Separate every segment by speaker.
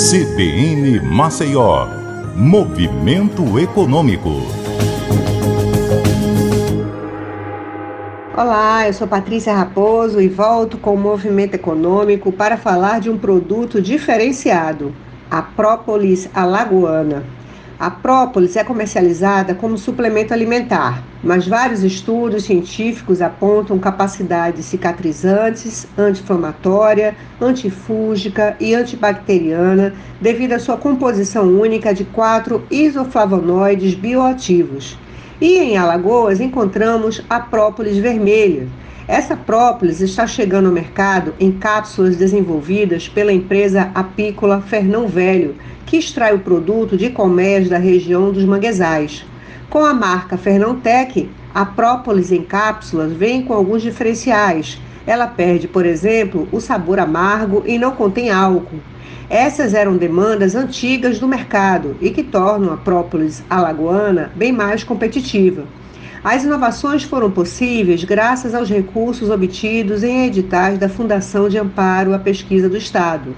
Speaker 1: CBN Maceió, Movimento Econômico.
Speaker 2: Olá, eu sou Patrícia Raposo e volto com o Movimento Econômico para falar de um produto diferenciado, a própolis alagoana. A própolis é comercializada como suplemento alimentar, mas vários estudos científicos apontam capacidades cicatrizantes, anti-inflamatória, antifúngica e antibacteriana devido à sua composição única de quatro isoflavonoides bioativos. E em Alagoas encontramos a própolis vermelha. Essa própolis está chegando ao mercado em cápsulas desenvolvidas pela empresa apícola Fernão Velho, que extrai o produto de colmeias da região dos manguezais. Com a marca Fernantec, a própolis em cápsulas vem com alguns diferenciais. Ela perde, por exemplo, o sabor amargo e não contém álcool. Essas eram demandas antigas do mercado e que tornam a própolis alagoana bem mais competitiva. As inovações foram possíveis graças aos recursos obtidos em editais da Fundação de Amparo à Pesquisa do Estado.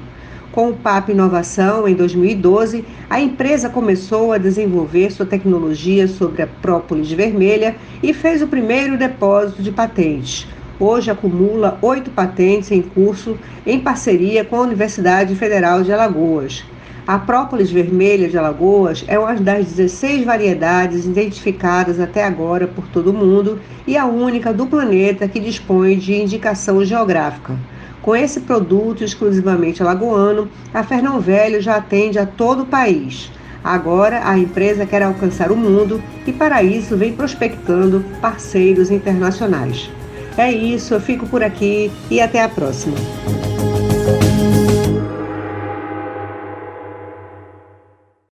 Speaker 2: Com o PAP Inovação, em 2012, a empresa começou a desenvolver sua tecnologia sobre a própolis vermelha e fez o primeiro depósito de patentes. Hoje acumula oito patentes em curso em parceria com a Universidade Federal de Alagoas. A própolis vermelha de Alagoas é uma das 16 variedades identificadas até agora por todo o mundo e a única do planeta que dispõe de indicação geográfica. Com esse produto exclusivamente alagoano, a Fernão Velho já atende a todo o país. Agora a empresa quer alcançar o mundo e para isso vem prospectando parceiros internacionais. É isso, eu fico por aqui e até a próxima.